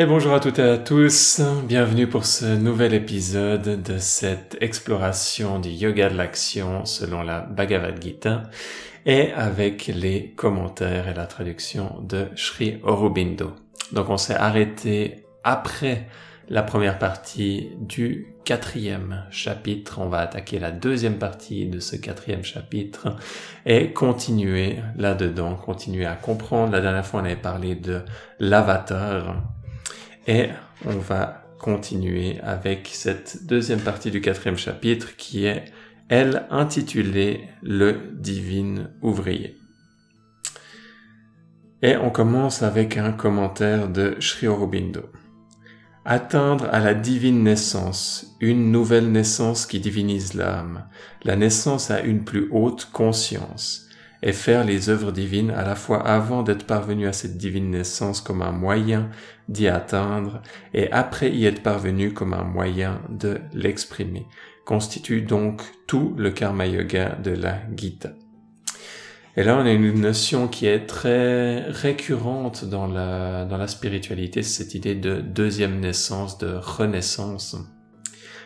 Et bonjour à toutes et à tous, bienvenue pour ce nouvel épisode de cette exploration du yoga de l'action selon la Bhagavad Gita et avec les commentaires et la traduction de Sri Aurobindo. Donc on s'est arrêté après la première partie du quatrième chapitre. On va attaquer la deuxième partie de ce quatrième chapitre et continuer là-dedans, continuer à comprendre. La dernière fois, on avait parlé de l'avatar et on va continuer avec cette deuxième partie du quatrième chapitre qui est, elle, intitulée Le divin ouvrier. Et on commence avec un commentaire de Sri Aurobindo. Atteindre à la divine naissance, une nouvelle naissance qui divinise l'âme, la naissance à une plus haute conscience, et faire les œuvres divines à la fois avant d'être parvenu à cette divine naissance comme un moyen d'y atteindre, et après y être parvenu comme un moyen de l'exprimer, constitue donc tout le karma yoga de la Gita. Et là, on a une notion qui est très récurrente dans la, dans la spiritualité, cette idée de deuxième naissance, de renaissance.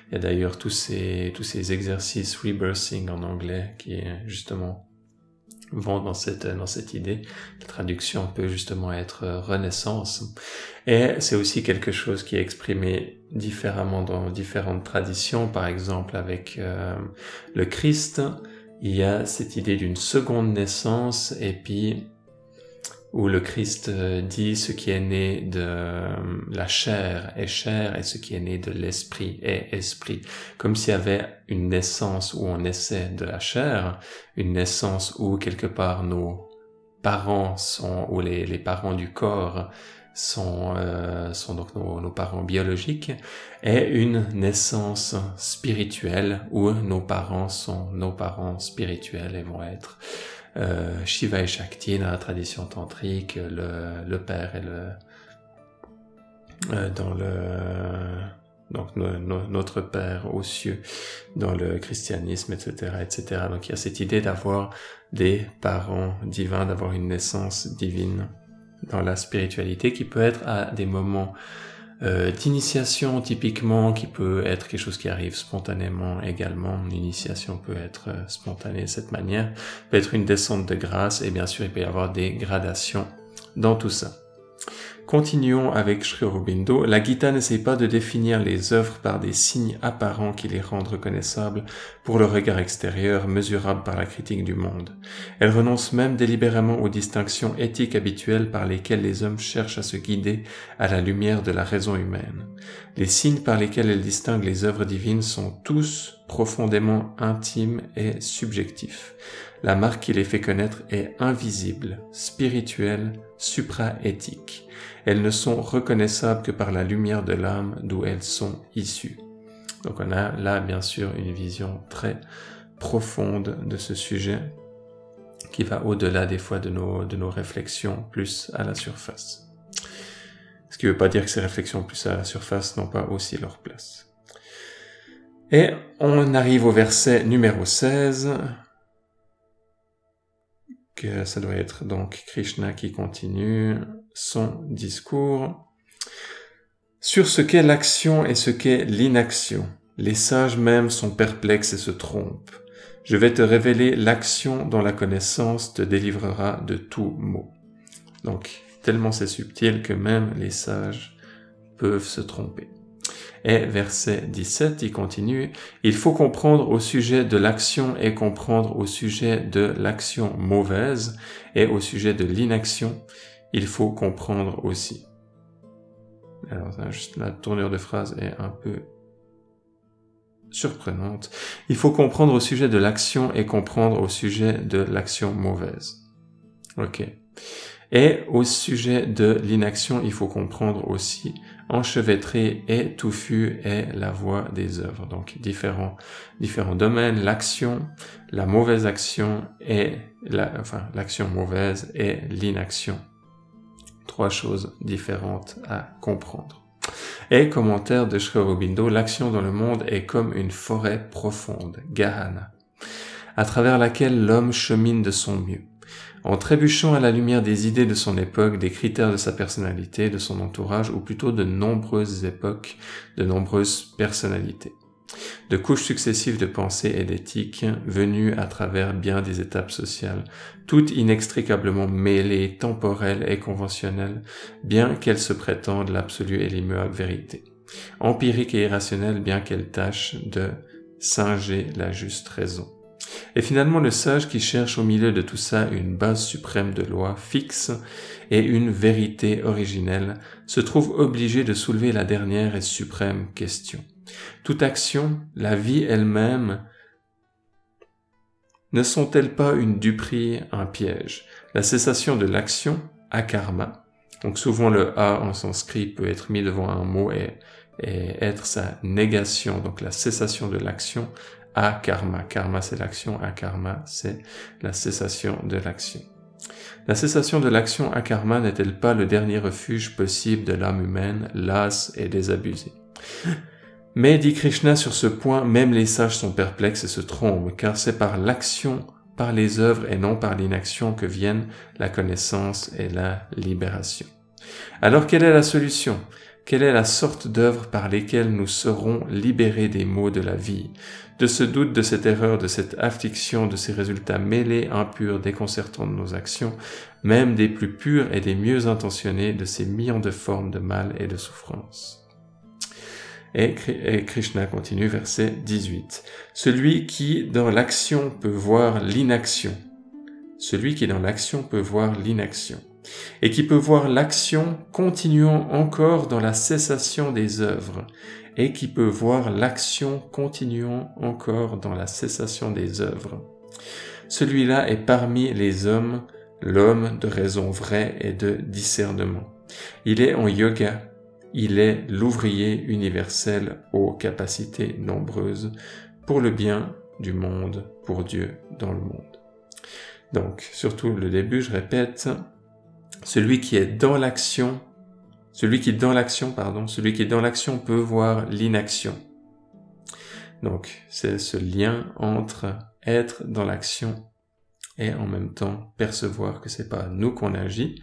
Il y a d'ailleurs tous ces, tous ces exercices rebirthing en anglais qui justement vont dans cette, dans cette idée. La traduction peut justement être renaissance. Et c'est aussi quelque chose qui est exprimé différemment dans différentes traditions, par exemple avec euh, le Christ, il y a cette idée d'une seconde naissance et puis où le Christ euh, dit ce qui est né de euh, la chair est chair et ce qui est né de l'esprit est esprit. Comme s'il y avait une naissance où on naissait de la chair, une naissance où quelque part nos parents sont, ou les, parents du corps sont, euh, sont donc nos, nos, parents biologiques, et une naissance spirituelle où nos parents sont nos parents spirituels et vont être euh, Shiva et Shakti dans la tradition tantrique, le, père et le euh, dans le donc notre Père aux cieux dans le christianisme, etc., etc. Donc il y a cette idée d'avoir des parents divins, d'avoir une naissance divine dans la spiritualité qui peut être à des moments euh, d'initiation typiquement, qui peut être quelque chose qui arrive spontanément également. Une initiation peut être euh, spontanée de cette manière, peut être une descente de grâce et bien sûr il peut y avoir des gradations dans tout ça. Continuons avec Sri Aurobindo. La Gita n'essaie pas de définir les œuvres par des signes apparents qui les rendent reconnaissables pour le regard extérieur, mesurable par la critique du monde. Elle renonce même délibérément aux distinctions éthiques habituelles par lesquelles les hommes cherchent à se guider à la lumière de la raison humaine. Les signes par lesquels elle distingue les œuvres divines sont tous profondément intimes et subjectifs. La marque qui les fait connaître est invisible, spirituelle, supra-éthique. Elles ne sont reconnaissables que par la lumière de l'âme d'où elles sont issues. Donc on a là bien sûr une vision très profonde de ce sujet qui va au-delà des fois de nos, de nos réflexions plus à la surface. Ce qui ne veut pas dire que ces réflexions plus à la surface n'ont pas aussi leur place. Et on arrive au verset numéro 16, que ça doit être donc Krishna qui continue son discours sur ce qu'est l'action et ce qu'est l'inaction. Les sages même sont perplexes et se trompent. Je vais te révéler l'action dont la connaissance te délivrera de tout mot. Donc, tellement c'est subtil que même les sages peuvent se tromper. Et verset 17, il continue, il faut comprendre au sujet de l'action et comprendre au sujet de l'action mauvaise et au sujet de l'inaction, il faut comprendre aussi. Alors, la tournure de phrase est un peu surprenante. Il faut comprendre au sujet de l'action et comprendre au sujet de l'action mauvaise. Ok. Et au sujet de l'inaction, il faut comprendre aussi enchevêtré et touffu est la voie des œuvres. Donc différents, différents domaines, l'action, la mauvaise action et enfin, l'action mauvaise et l'inaction. Trois choses différentes à comprendre. Et commentaire de Sri l'action dans le monde est comme une forêt profonde, Gahana, à travers laquelle l'homme chemine de son mieux. En trébuchant à la lumière des idées de son époque, des critères de sa personnalité, de son entourage, ou plutôt de nombreuses époques, de nombreuses personnalités de couches successives de pensée et d'éthique venues à travers bien des étapes sociales, toutes inextricablement mêlées, temporelles et conventionnelles, bien qu'elles se prétendent l'absolue et l'immuable vérité, empirique et irrationnelle bien qu'elles tâchent de singer la juste raison. Et finalement, le sage qui cherche au milieu de tout ça une base suprême de loi fixe et une vérité originelle se trouve obligé de soulever la dernière et suprême question. Toute action, la vie elle-même, ne sont-elles pas une duperie, un piège? La cessation de l'action, akarma. Donc souvent le a en sanskrit peut être mis devant un mot et, être sa négation, donc la cessation de l'action, akarma. Karma c'est l'action, akarma c'est la cessation de l'action. La cessation de l'action akarma n'est-elle pas le dernier refuge possible de l'âme humaine, lasse et désabusée? Mais, dit Krishna, sur ce point, même les sages sont perplexes et se trompent, car c'est par l'action, par les œuvres et non par l'inaction que viennent la connaissance et la libération. Alors quelle est la solution? Quelle est la sorte d'œuvre par lesquelles nous serons libérés des maux de la vie, de ce doute, de cette erreur, de cette affliction, de ces résultats mêlés, impurs, déconcertants de nos actions, même des plus purs et des mieux intentionnés, de ces millions de formes de mal et de souffrance et, Krishna continue, verset 18. Celui qui dans l'action peut voir l'inaction. Celui qui dans l'action peut voir l'inaction. Et qui peut voir l'action continuant encore dans la cessation des œuvres. Et qui peut voir l'action continuant encore dans la cessation des œuvres. Celui-là est parmi les hommes l'homme de raison vraie et de discernement. Il est en yoga il est l'ouvrier universel aux capacités nombreuses pour le bien du monde, pour Dieu dans le monde. Donc, surtout le début, je répète, celui qui est dans l'action, celui qui est dans l'action, pardon, celui qui est dans l'action peut voir l'inaction. Donc, c'est ce lien entre être dans l'action et en même temps percevoir que c'est pas nous qu'on agit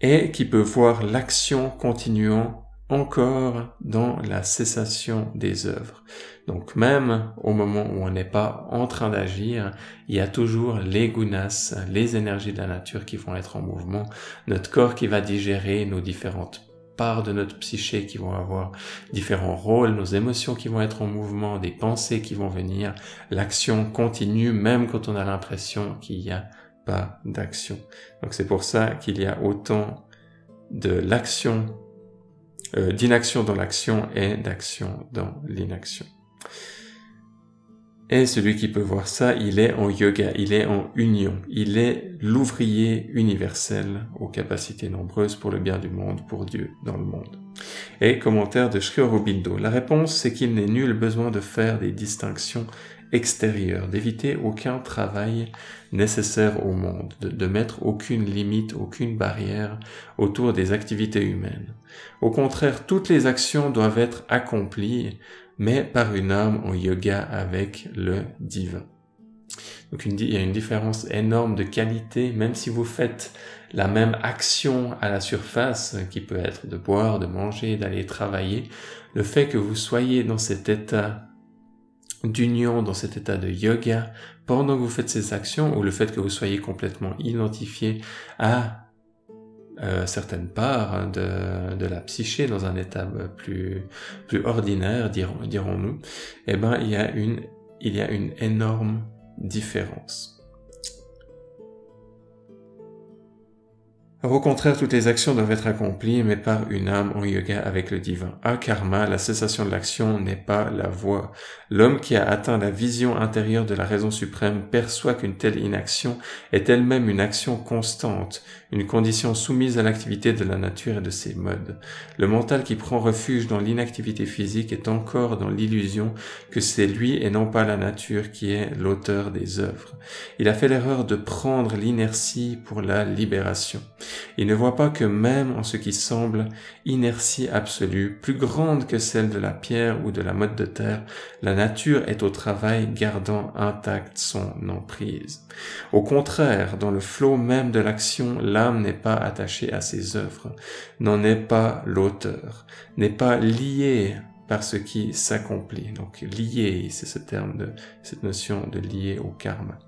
et qui peut voir l'action continuant encore dans la cessation des œuvres. Donc même au moment où on n'est pas en train d'agir, il y a toujours les gunas, les énergies de la nature qui vont être en mouvement, notre corps qui va digérer nos différentes parts de notre psyché qui vont avoir différents rôles, nos émotions qui vont être en mouvement, des pensées qui vont venir, l'action continue même quand on a l'impression qu'il n'y a pas d'action. Donc c'est pour ça qu'il y a autant de l'action euh, d'inaction dans l'action et d'action dans l'inaction. Et celui qui peut voir ça, il est en yoga, il est en union, il est l'ouvrier universel aux capacités nombreuses pour le bien du monde, pour Dieu dans le monde. Et commentaire de Sri Aurobindo. La réponse, c'est qu'il n'est nul besoin de faire des distinctions extérieures, d'éviter aucun travail nécessaire au monde, de, mettre aucune limite, aucune barrière autour des activités humaines. Au contraire, toutes les actions doivent être accomplies, mais par une âme en yoga avec le divin. Donc il y a une différence énorme de qualité, même si vous faites la même action à la surface, qui peut être de boire, de manger, d'aller travailler, le fait que vous soyez dans cet état d'union, dans cet état de yoga, pendant que vous faites ces actions, ou le fait que vous soyez complètement identifié à euh, certaines parts hein, de, de, la psyché dans un état plus, plus ordinaire, dirons, dirons-nous, eh ben, il y a une, il y a une énorme différence. Au contraire, toutes les actions doivent être accomplies, mais par une âme en yoga avec le divin. À karma, la cessation de l'action n'est pas la voie. L'homme qui a atteint la vision intérieure de la raison suprême perçoit qu'une telle inaction est elle-même une action constante, une condition soumise à l'activité de la nature et de ses modes. Le mental qui prend refuge dans l'inactivité physique est encore dans l'illusion que c'est lui et non pas la nature qui est l'auteur des œuvres. Il a fait l'erreur de prendre l'inertie pour la libération. Il ne voit pas que même en ce qui semble inertie absolue, plus grande que celle de la pierre ou de la mode de terre, la nature est au travail gardant intacte son emprise. Au contraire, dans le flot même de l'action, l'âme n'est pas attachée à ses œuvres, n'en est pas l'auteur, n'est pas liée par ce qui s'accomplit. Donc lié, c'est ce terme de cette notion de lié au karma.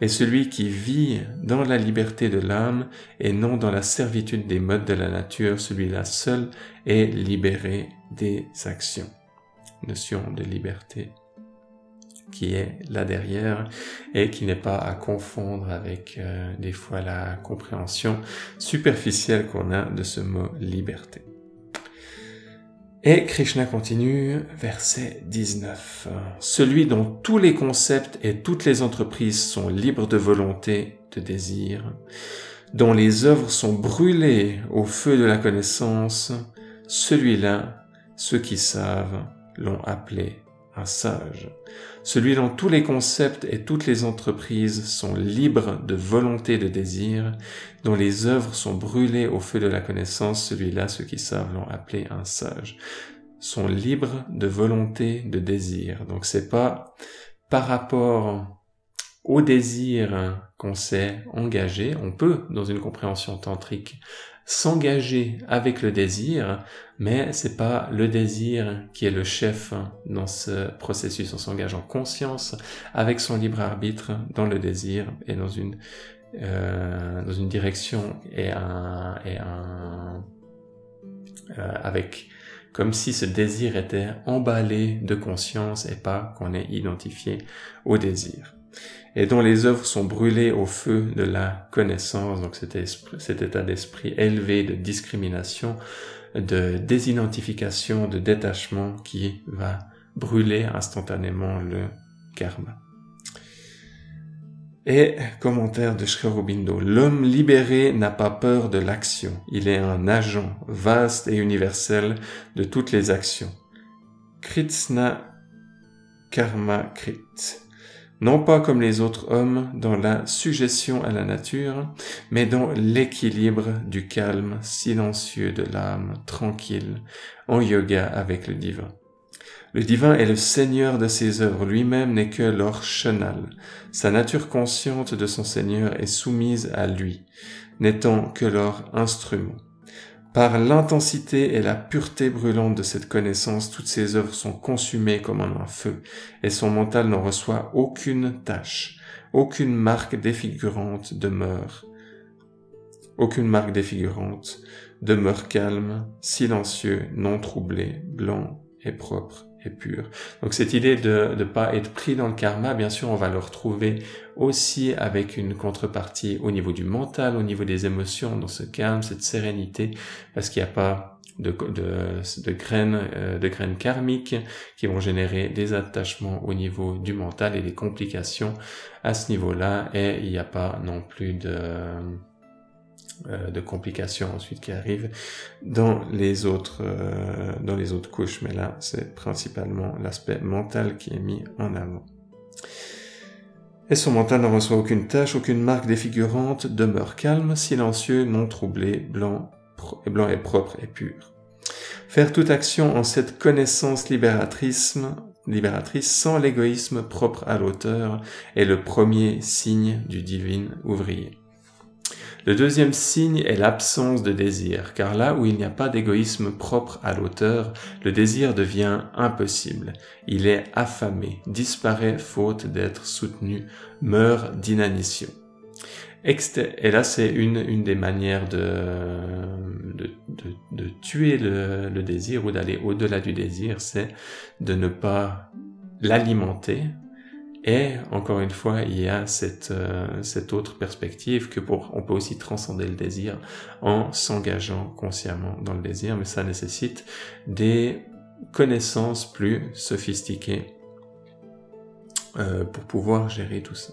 Et celui qui vit dans la liberté de l'âme et non dans la servitude des modes de la nature, celui-là seul est libéré des actions. Notion de liberté qui est là derrière et qui n'est pas à confondre avec euh, des fois la compréhension superficielle qu'on a de ce mot liberté. Et Krishna continue, verset 19. Celui dont tous les concepts et toutes les entreprises sont libres de volonté, de désir, dont les œuvres sont brûlées au feu de la connaissance, celui-là, ceux qui savent, l'ont appelé un sage. Celui dont tous les concepts et toutes les entreprises sont libres de volonté de désir, dont les œuvres sont brûlées au feu de la connaissance, celui-là, ceux qui savent l'ont appelé un sage, sont libres de volonté de désir. Donc c'est pas par rapport au désir qu'on s'est engagé, on peut, dans une compréhension tantrique, s'engager avec le désir, mais c'est pas le désir qui est le chef dans ce processus. On s'engage en conscience avec son libre arbitre dans le désir et dans une euh, dans une direction et un et un euh, avec comme si ce désir était emballé de conscience et pas qu'on est identifié au désir et dont les œuvres sont brûlées au feu de la connaissance, donc cet, cet état d'esprit élevé de discrimination, de désidentification, de détachement qui va brûler instantanément le karma. Et commentaire de Sri l'homme libéré n'a pas peur de l'action, il est un agent vaste et universel de toutes les actions. Kritsna Karma Krit non pas comme les autres hommes dans la suggestion à la nature, mais dans l'équilibre du calme silencieux de l'âme tranquille, en yoga avec le divin. Le divin est le seigneur de ses œuvres, lui-même n'est que leur chenal. Sa nature consciente de son seigneur est soumise à lui, n'étant que leur instrument. Par l'intensité et la pureté brûlante de cette connaissance, toutes ses œuvres sont consumées comme en un feu, et son mental n'en reçoit aucune tâche, aucune marque défigurante demeure. Aucune marque défigurante demeure calme, silencieux, non troublé, blanc et propre Donc cette idée de ne pas être pris dans le karma, bien sûr, on va le retrouver aussi avec une contrepartie au niveau du mental, au niveau des émotions, dans ce calme, cette sérénité, parce qu'il n'y a pas de graines, euh, de graines karmiques qui vont générer des attachements au niveau du mental et des complications à ce niveau-là, et il n'y a pas non plus de euh, de complications ensuite qui arrivent dans les autres euh, dans les autres couches. Mais là c'est principalement l'aspect mental qui est mis en avant. Et son mental ne reçoit aucune tâche aucune marque défigurante demeure calme silencieux non troublé blanc et blanc et propre et pur. Faire toute action en cette connaissance libératrice libératrice sans l'égoïsme propre à l'auteur est le premier signe du divin ouvrier le deuxième signe est l'absence de désir, car là où il n'y a pas d'égoïsme propre à l'auteur, le désir devient impossible. Il est affamé, disparaît faute d'être soutenu, meurt d'inanition. Et là, c'est une, une des manières de, de, de, tuer le, le désir ou d'aller au-delà du désir, c'est de ne pas l'alimenter, et encore une fois, il y a cette, euh, cette autre perspective que pour, on peut aussi transcender le désir en s'engageant consciemment dans le désir, mais ça nécessite des connaissances plus sophistiquées euh, pour pouvoir gérer tout ça.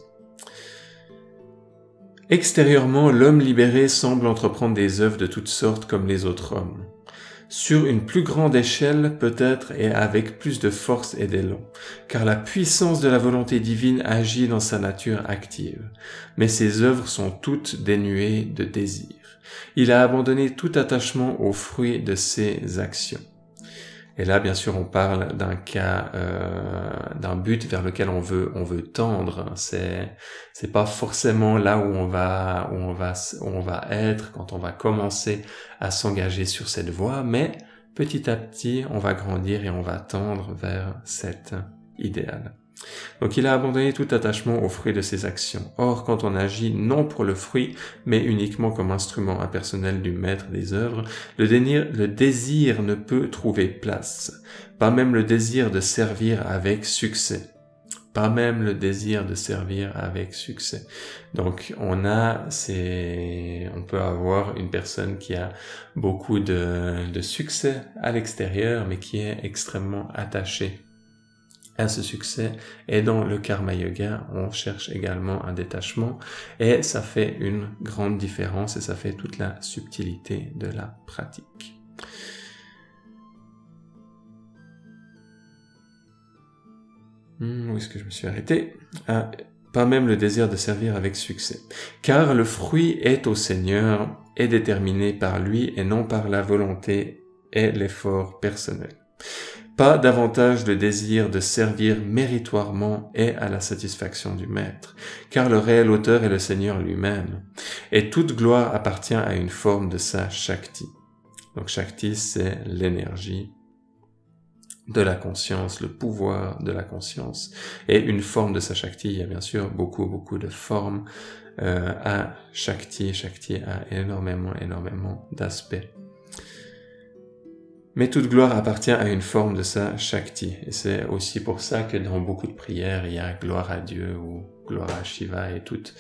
Extérieurement, l'homme libéré semble entreprendre des œuvres de toutes sortes comme les autres hommes sur une plus grande échelle peut-être et avec plus de force et d'élan, car la puissance de la volonté divine agit dans sa nature active, mais ses œuvres sont toutes dénuées de désir. Il a abandonné tout attachement aux fruits de ses actions. Et là, bien sûr, on parle d'un cas, euh, d'un but vers lequel on veut, on veut tendre. C'est, c'est pas forcément là où on va, où on va, où on va être quand on va commencer à s'engager sur cette voie, mais petit à petit, on va grandir et on va tendre vers cet idéal. Donc il a abandonné tout attachement au fruit de ses actions. Or, quand on agit non pour le fruit, mais uniquement comme instrument impersonnel du maître des œuvres, le désir, ne peut trouver place. Pas même le désir de servir avec succès. Pas même le désir de servir avec succès. Donc on a, c'est, on peut avoir une personne qui a beaucoup de succès à l'extérieur, mais qui est extrêmement attachée à ce succès. Et dans le karma yoga, on cherche également un détachement et ça fait une grande différence et ça fait toute la subtilité de la pratique. Hmm, où est-ce que je me suis arrêté? Ah, Pas même le désir de servir avec succès. Car le fruit est au Seigneur, est déterminé par lui et non par la volonté et l'effort personnel pas davantage le désir de servir méritoirement et à la satisfaction du Maître, car le réel auteur est le Seigneur lui-même, et toute gloire appartient à une forme de sa Shakti. Donc Shakti, c'est l'énergie de la conscience, le pouvoir de la conscience. Et une forme de sa Shakti, il y a bien sûr beaucoup, beaucoup de formes euh, à Shakti. Shakti a énormément, énormément d'aspects. Mais toute gloire appartient à une forme de sa Shakti. Et c'est aussi pour ça que dans beaucoup de prières, il y a gloire à Dieu ou gloire à Shiva et toutes,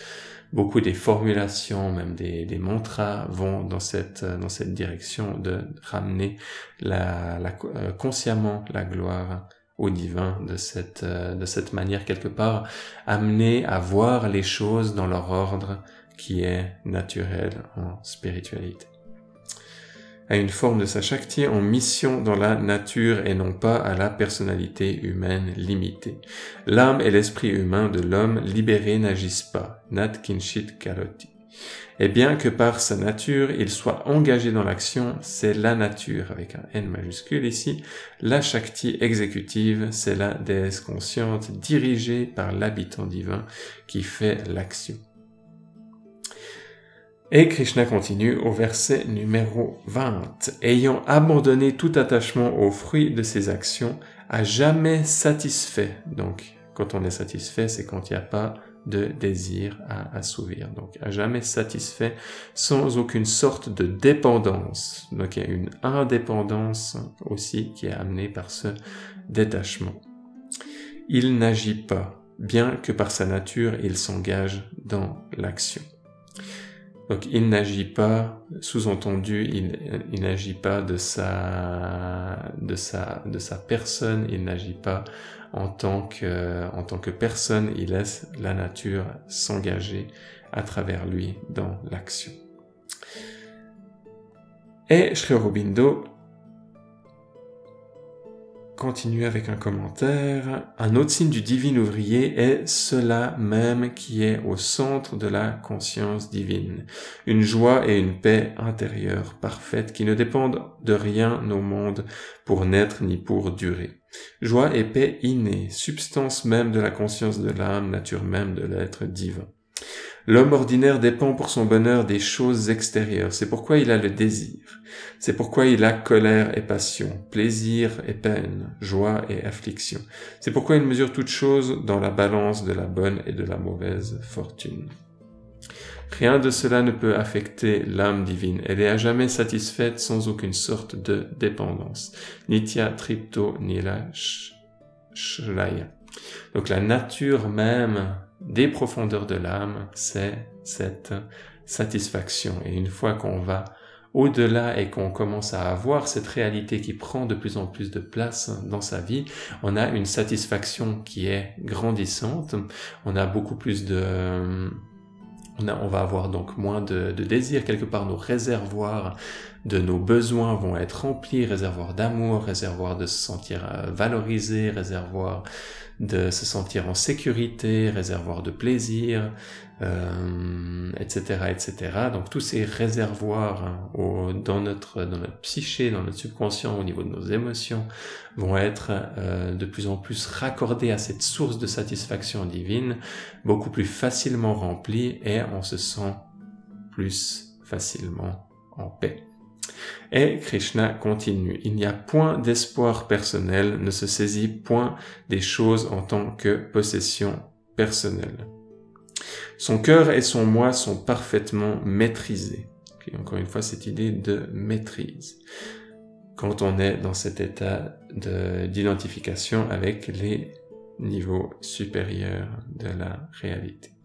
beaucoup des formulations, même des, des mantras vont dans cette, dans cette direction de ramener la, la, euh, consciemment la gloire au divin de cette, euh, de cette manière quelque part, amener à voir les choses dans leur ordre qui est naturel en spiritualité à une forme de sa Shakti en mission dans la nature et non pas à la personnalité humaine limitée. L'âme et l'esprit humain de l'homme libéré n'agissent pas, nat kinshit karoti. Et bien que par sa nature il soit engagé dans l'action, c'est la nature, avec un N majuscule ici, la Shakti exécutive, c'est la déesse consciente dirigée par l'habitant divin qui fait l'action. Et Krishna continue au verset numéro 20. Ayant abandonné tout attachement aux fruits de ses actions, à jamais satisfait. Donc, quand on est satisfait, c'est quand il n'y a pas de désir à assouvir. Donc, à jamais satisfait, sans aucune sorte de dépendance. Donc, il y a une indépendance aussi qui est amenée par ce détachement. Il n'agit pas, bien que par sa nature, il s'engage dans l'action. Donc il n'agit pas, sous-entendu, il, n'agit pas de sa, de sa, de sa personne, il n'agit pas en tant que, en tant que personne, il laisse la nature s'engager à travers lui dans l'action. Et Sri continue avec un commentaire. Un autre signe du divin ouvrier est cela même qui est au centre de la conscience divine. Une joie et une paix intérieure parfaite qui ne dépendent de rien au monde pour naître ni pour durer. Joie et paix innée, substance même de la conscience de l'âme, nature même de l'être divin. L'homme ordinaire dépend pour son bonheur des choses extérieures. C'est pourquoi il a le désir. C'est pourquoi il a colère et passion, plaisir et peine, joie et affliction. C'est pourquoi il mesure toutes choses dans la balance de la bonne et de la mauvaise fortune. Rien de cela ne peut affecter l'âme divine. Elle est à jamais satisfaite sans aucune sorte de dépendance. Nitya tripto nila shlaya. Donc la nature même des profondeurs de l'âme, c'est cette satisfaction. Et une fois qu'on va au-delà et qu'on commence à avoir cette réalité qui prend de plus en plus de place dans sa vie, on a une satisfaction qui est grandissante. On a beaucoup plus de... On, va avoir donc moins de, de désir. Quelque part, nos réservoirs de nos besoins vont être remplis, réservoirs d'amour, réservoirs de se sentir euh, valorisé, réservoirs de se sentir en sécurité, réservoir de plaisir, euh, etc., etc. Donc tous ces réservoirs hein, au, dans notre dans notre psyché, dans notre subconscient, au niveau de nos émotions, vont être euh, de plus en plus raccordés à cette source de satisfaction divine, beaucoup plus facilement remplis, et on se sent plus facilement en paix. Et Krishna continue, il n'y a point d'espoir personnel, ne se saisit point des choses en tant que possession personnelle. Son cœur et son moi sont parfaitement maîtrisés. encore une fois, cette idée de maîtrise. Quand on est dans cet état d'identification avec les niveaux supérieurs de la réalité.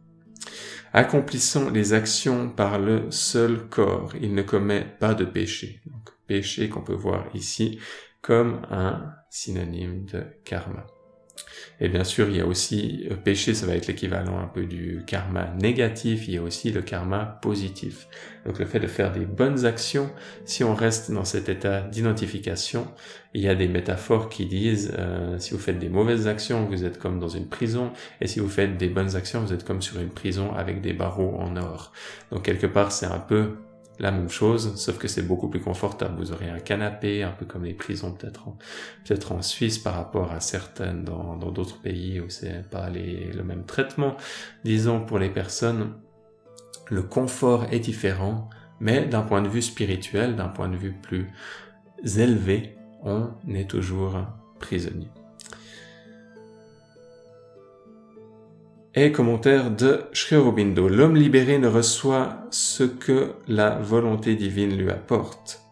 Accomplissant les actions par le seul corps, il ne commet pas de péché. Donc, péché qu'on peut voir ici comme un synonyme de karma. Et bien sûr, il y a aussi euh, péché, ça va être l'équivalent un peu du karma négatif, il y a aussi le karma positif. Donc le fait de faire des bonnes actions, si on reste dans cet état d'identification, il y a des métaphores qui disent euh, si vous faites des mauvaises actions, vous êtes comme dans une prison, et si vous faites des bonnes actions, vous êtes comme sur une prison avec des barreaux en or. Donc quelque part, c'est un peu la même chose, sauf que c'est beaucoup plus confortable. Vous aurez un canapé, un peu comme les prisons peut-être en, Suisse par rapport à certaines dans, d'autres pays où c'est pas le même traitement. Disons pour les personnes, le confort est différent, mais d'un point de vue spirituel, d'un point de vue plus élevé, on est toujours prisonnier. Et commentaire de Sri Aurobindo. L'homme libéré ne reçoit ce que la volonté divine lui apporte.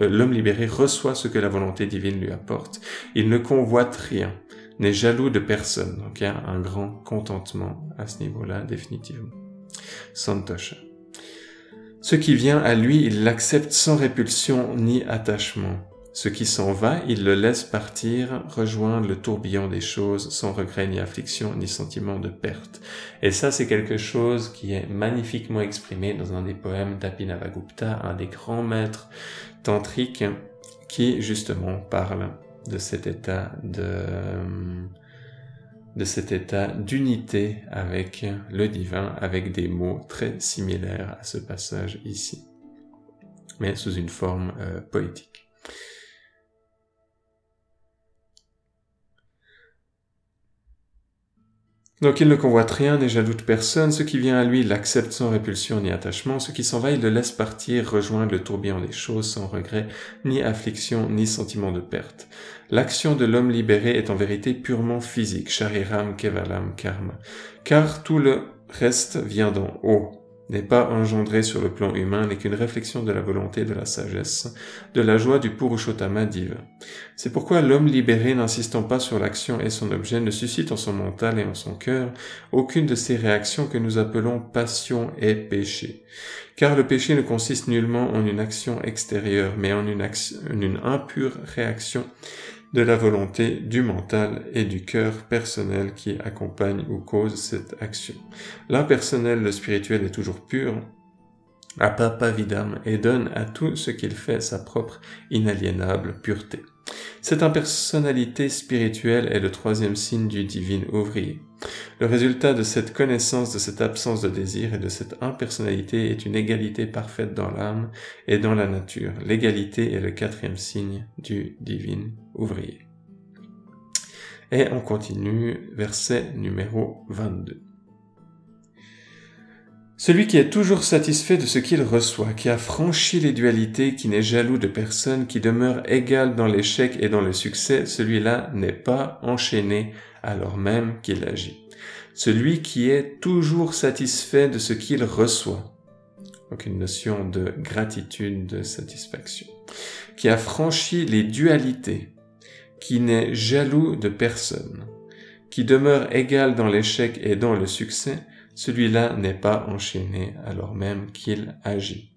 Euh, l'homme libéré reçoit ce que la volonté divine lui apporte. Il ne convoite rien, n'est jaloux de personne. Donc il y a un grand contentement à ce niveau-là, définitivement. Santosha. Ce qui vient à lui, il l'accepte sans répulsion ni attachement. Ce qui s'en va, il le laisse partir, rejoindre le tourbillon des choses sans regret ni affliction ni sentiment de perte. Et ça, c'est quelque chose qui est magnifiquement exprimé dans un des poèmes d'Apinavagupta, un des grands maîtres tantriques, qui justement parle de cet état de, cet état d'unité avec le divin, avec des mots très similaires à ce passage ici, mais sous une forme euh, poétique. Donc il ne convoite rien et j'ajoute personne, ce qui vient à lui il l'accepte sans répulsion ni attachement, ce qui s'en va il le laisse partir, rejoindre le tourbillon des choses sans regret, ni affliction, ni sentiment de perte. L'action de l'homme libéré est en vérité purement physique, shariram kevalam karma, car tout le reste vient d'en haut, n'est pas engendré sur le plan humain, n'est qu'une réflexion de la volonté, de la sagesse, de la joie du Purushottama divin. C'est pourquoi l'homme libéré, n'insistant pas sur l'action et son objet, ne suscite en son mental et en son cœur aucune de ces réactions que nous appelons passion et péché. Car le péché ne consiste nullement en une action extérieure, mais en une, impure réaction de la volonté, du mental et du cœur personnel qui accompagne ou cause cette action. L'impersonnel, le spirituel est toujours pur, apapa vidam, et donne à tout ce qu'il fait sa propre inaliénable pureté. Cette impersonnalité spirituelle est le troisième signe du divin ouvrier. Le résultat de cette connaissance, de cette absence de désir et de cette impersonnalité est une égalité parfaite dans l'âme et dans la nature. L'égalité est le quatrième signe du divin ouvrier. Et on continue, verset numéro 22. Celui qui est toujours satisfait de ce qu'il reçoit, qui a franchi les dualités, qui n'est jaloux de personne, qui demeure égal dans l'échec et dans le succès, celui-là n'est pas enchaîné alors même qu'il agit. Celui qui est toujours satisfait de ce qu'il reçoit, donc une notion de gratitude, de satisfaction, qui a franchi les dualités, qui n'est jaloux de personne, qui demeure égal dans l'échec et dans le succès, celui-là n'est pas enchaîné alors même qu'il agit.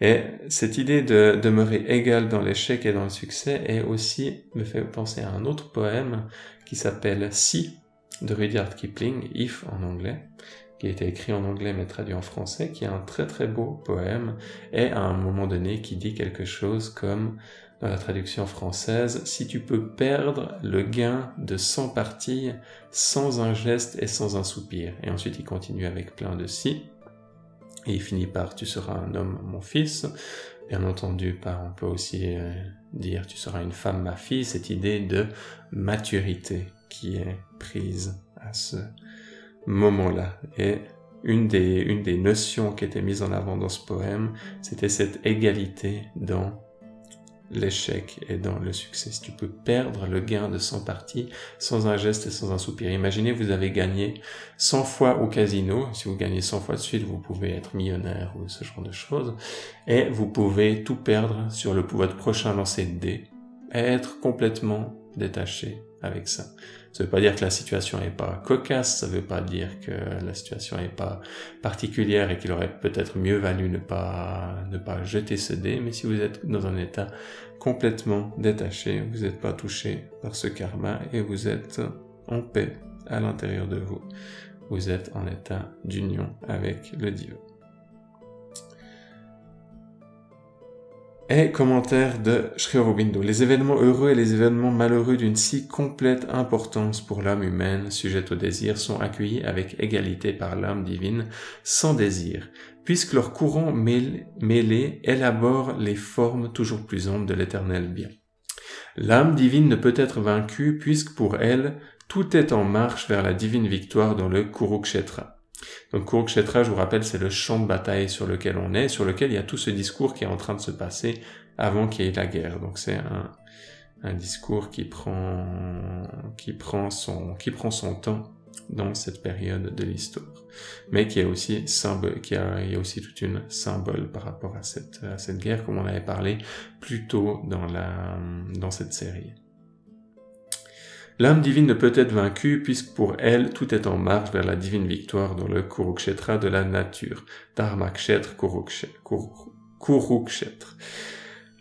Et cette idée de demeurer égal dans l'échec et dans le succès est aussi, me fait penser à un autre poème qui s'appelle Si de Rudyard Kipling, If en anglais, qui a été écrit en anglais mais traduit en français, qui est un très très beau poème et à un moment donné qui dit quelque chose comme dans la traduction française, si tu peux perdre le gain de 100 parties sans un geste et sans un soupir. Et ensuite il continue avec plein de si. Et il finit par tu seras un homme, mon fils. Bien entendu, on peut aussi euh, dire tu seras une femme, ma fille, cette idée de maturité qui est prise à ce moment-là. Et une des, une des notions qui était mise en avant dans ce poème, c'était cette égalité dans l'échec et dans le succès. Si tu peux perdre le gain de 100 parties sans un geste et sans un soupir. Imaginez, vous avez gagné 100 fois au casino. Si vous gagnez 100 fois de suite, vous pouvez être millionnaire ou ce genre de choses. Et vous pouvez tout perdre sur le, votre prochain lancer de dés et être complètement détaché avec ça. Ça veut pas dire que la situation est pas cocasse, ça veut pas dire que la situation est pas particulière et qu'il aurait peut-être mieux valu ne pas, ne pas jeter ce dé, mais si vous êtes dans un état complètement détaché, vous n'êtes pas touché par ce karma et vous êtes en paix à l'intérieur de vous. Vous êtes en état d'union avec le Dieu. Et commentaire de Sri Aurobindo. Les événements heureux et les événements malheureux d'une si complète importance pour l'âme humaine, sujette au désir, sont accueillis avec égalité par l'âme divine, sans désir, puisque leur courant mêlé élabore les formes toujours plus amples de l'éternel bien. L'âme divine ne peut être vaincue puisque pour elle, tout est en marche vers la divine victoire dans le Kurukshetra. Donc Kurukshetra, je vous rappelle, c'est le champ de bataille sur lequel on est, sur lequel il y a tout ce discours qui est en train de se passer avant qu'il y ait la guerre. Donc c'est un, un discours qui prend, qui prend son, qui prend son temps dans cette période de l'histoire, mais qui est aussi symbole, qui a, il y a aussi toute une symbole par rapport à cette, à cette guerre, comme on avait parlé plus tôt dans la, dans cette série. L'âme divine ne peut être vaincue puisque pour elle tout est en marche vers la divine victoire dans le Kurukshetra de la nature, Dharmakshetra Kurukshetra.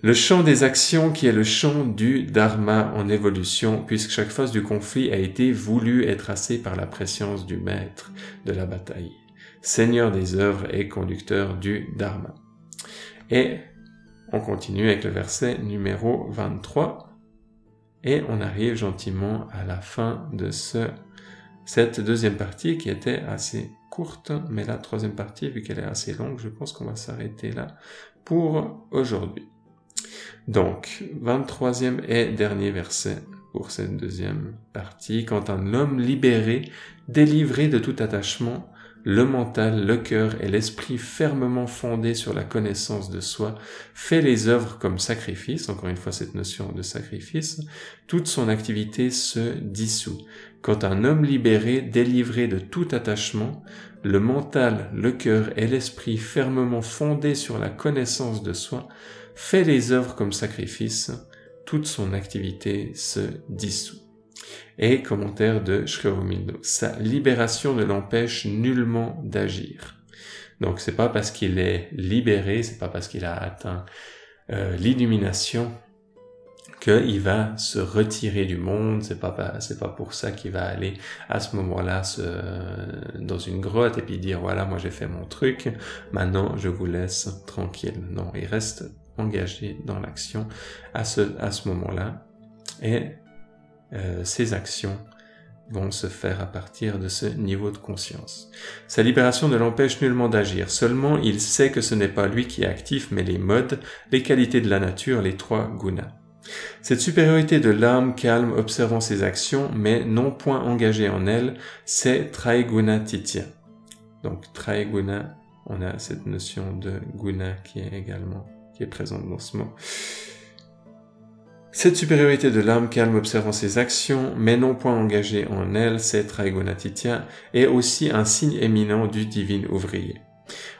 Le champ des actions qui est le champ du Dharma en évolution, puisque chaque phase du conflit a été voulu et tracée par la préscience du maître de la bataille, seigneur des œuvres et conducteur du Dharma. Et on continue avec le verset numéro 23. Et on arrive gentiment à la fin de ce, cette deuxième partie qui était assez courte, mais la troisième partie, vu qu'elle est assez longue, je pense qu'on va s'arrêter là pour aujourd'hui. Donc, 23e et dernier verset pour cette deuxième partie. Quand un homme libéré, délivré de tout attachement, le mental, le cœur et l'esprit fermement fondés sur la connaissance de soi, fait les œuvres comme sacrifice, encore une fois cette notion de sacrifice, toute son activité se dissout. Quand un homme libéré, délivré de tout attachement, le mental, le cœur et l'esprit fermement fondés sur la connaissance de soi, fait les œuvres comme sacrifice, toute son activité se dissout. Et commentaire de Sri sa libération ne l'empêche nullement d'agir. Donc c'est pas parce qu'il est libéré, c'est pas parce qu'il a atteint euh, l'illumination qu'il va se retirer du monde, c'est pas pas pour ça qu'il va aller à ce moment-là se, dans une grotte et puis dire voilà moi j'ai fait mon truc, maintenant je vous laisse tranquille. Non, il reste engagé dans l'action à ce à ce moment-là et euh, ses actions vont se faire à partir de ce niveau de conscience. Sa libération ne l'empêche nullement d'agir, seulement il sait que ce n'est pas lui qui est actif, mais les modes, les qualités de la nature, les trois gunas. Cette supériorité de l'âme calme observant ses actions, mais non point engagée en elle, c'est Traiguna Titya. Donc Traiguna, on a cette notion de guna qui est également qui est dans ce mot. Cette supériorité de l'âme calme observant ses actions, mais non point engagée en elle, c'est Traigonatitya, est aussi un signe éminent du divin ouvrier.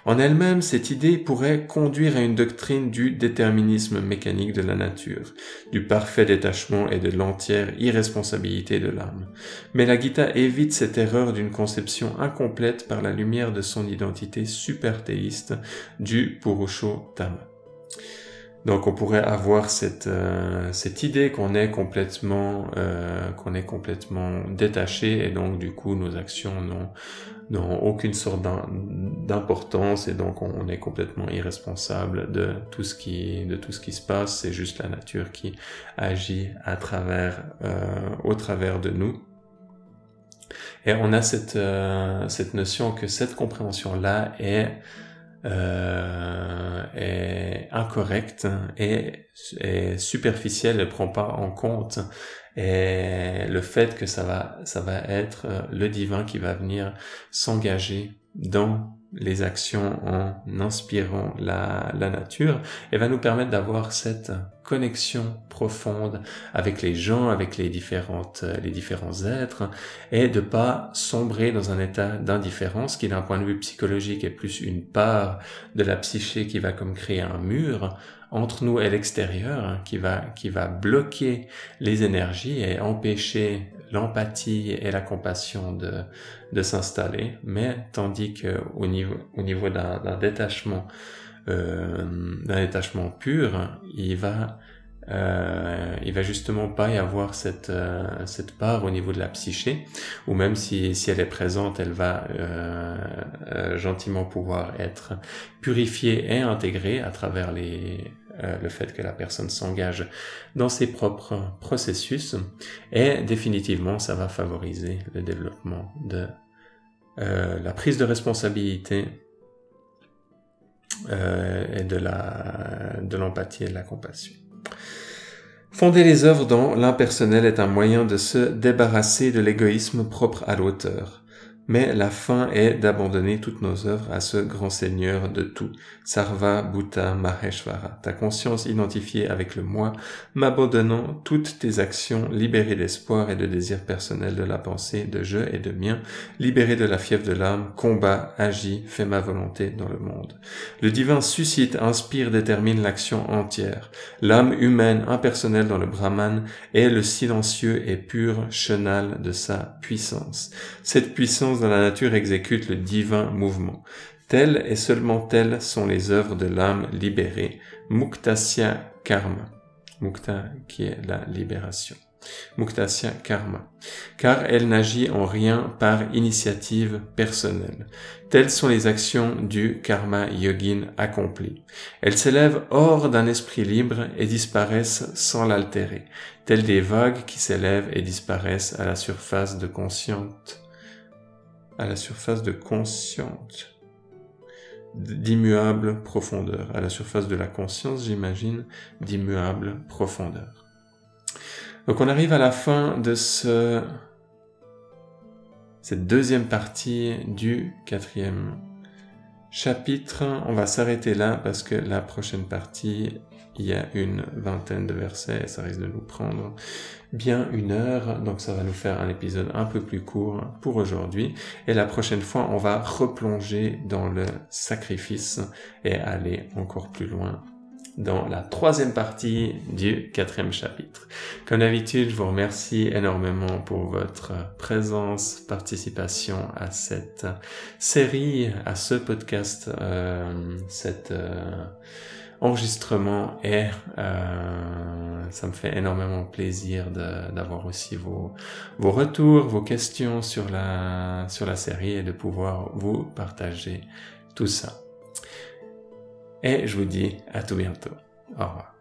En elle-même, cette idée pourrait conduire à une doctrine du déterminisme mécanique de la nature, du parfait détachement et de l'entière irresponsabilité de l'âme. Mais la Gita évite cette erreur d'une conception incomplète par la lumière de son identité superthéiste du Purushottama. Donc on pourrait avoir cette, euh, cette idée qu'on est complètement euh, qu'on est complètement détaché et donc du coup nos actions n'ont n'ont aucune sorte d'importance et donc on est complètement irresponsable de tout ce qui de tout ce qui se passe. C'est juste la nature qui agit à travers euh, au travers de nous. Et on a cette euh, cette notion que cette compréhension là est euh, est incorrecte et, et superficielle, ne prend pas en compte. Et le fait que ça va, ça va être euh, le divin qui va venir s'engager dans les actions en inspirant la, la nature et va nous permettre d'avoir cette connexion profonde avec les gens, avec les différentes, les différents êtres et de pas sombrer dans un état d'indifférence qui d'un point de vue psychologique est plus une part de la psyché qui va comme créer un mur entre nous et l'extérieur hein, qui va qui va bloquer les énergies et empêcher l'empathie et la compassion de de s'installer. Mais tandis que au niveau au niveau d'un détachement euh, d'un détachement pur il va euh, il va justement pas y avoir cette euh, cette part au niveau de la psyché ou même si si elle est présente elle va gentiment pouvoir être purifiée et intégrée à travers les euh, le fait que la personne s'engage dans ses propres processus et définitivement ça va favoriser le développement de euh, la prise de responsabilité euh, et de la de l'empathie et de la compassion. Fonder les œuvres dans l'impersonnel est un moyen de se débarrasser de l'égoïsme propre à l'auteur. Mais la fin est d'abandonner toutes nos œuvres à ce grand Seigneur de tout, Sarva Bhuta Maheshvara, ta conscience identifiée avec le moi, m'abandonnant toutes tes actions, libérées d'espoir et de désir personnel de la pensée, de je et de mien, libéré de la fièvre de l'âme, combat, agit, fait ma volonté dans le monde. Le divin suscite, inspire, détermine l'action entière. L'âme humaine impersonnelle dans le Brahman est le silencieux et pur chenal de sa puissance. Cette puissance la nature exécute le divin mouvement. Telles et seulement telles sont les œuvres de l'âme libérée, Muktasya Karma. Mukta qui est la libération. Muktasya Karma. Car elle n'agit en rien par initiative personnelle. Telles sont les actions du Karma Yogin accompli. Elles s'élèvent hors d'un esprit libre et disparaissent sans l'altérer, telles des vagues qui s'élèvent et disparaissent à la surface de consciente à la surface de consciente, d'immuable profondeur, à la surface de la conscience, j'imagine, d'immuable profondeur. Donc on arrive à la fin de ce, cette deuxième partie du quatrième chapitre. On va s'arrêter là parce que la prochaine partie, il y a une vingtaine de versets et ça risque de nous prendre bien une heure, donc ça va nous faire un épisode un peu plus court pour aujourd'hui. Et la prochaine fois, on va replonger dans le sacrifice et aller encore plus loin dans la troisième partie du quatrième chapitre. Comme d'habitude, je vous remercie énormément pour votre présence, participation à cette série, à ce podcast, euh, cette... Euh, enregistrement et euh, ça me fait énormément plaisir d'avoir aussi vos, vos retours, vos questions sur la, sur la série et de pouvoir vous partager tout ça. Et je vous dis à tout bientôt. Au revoir.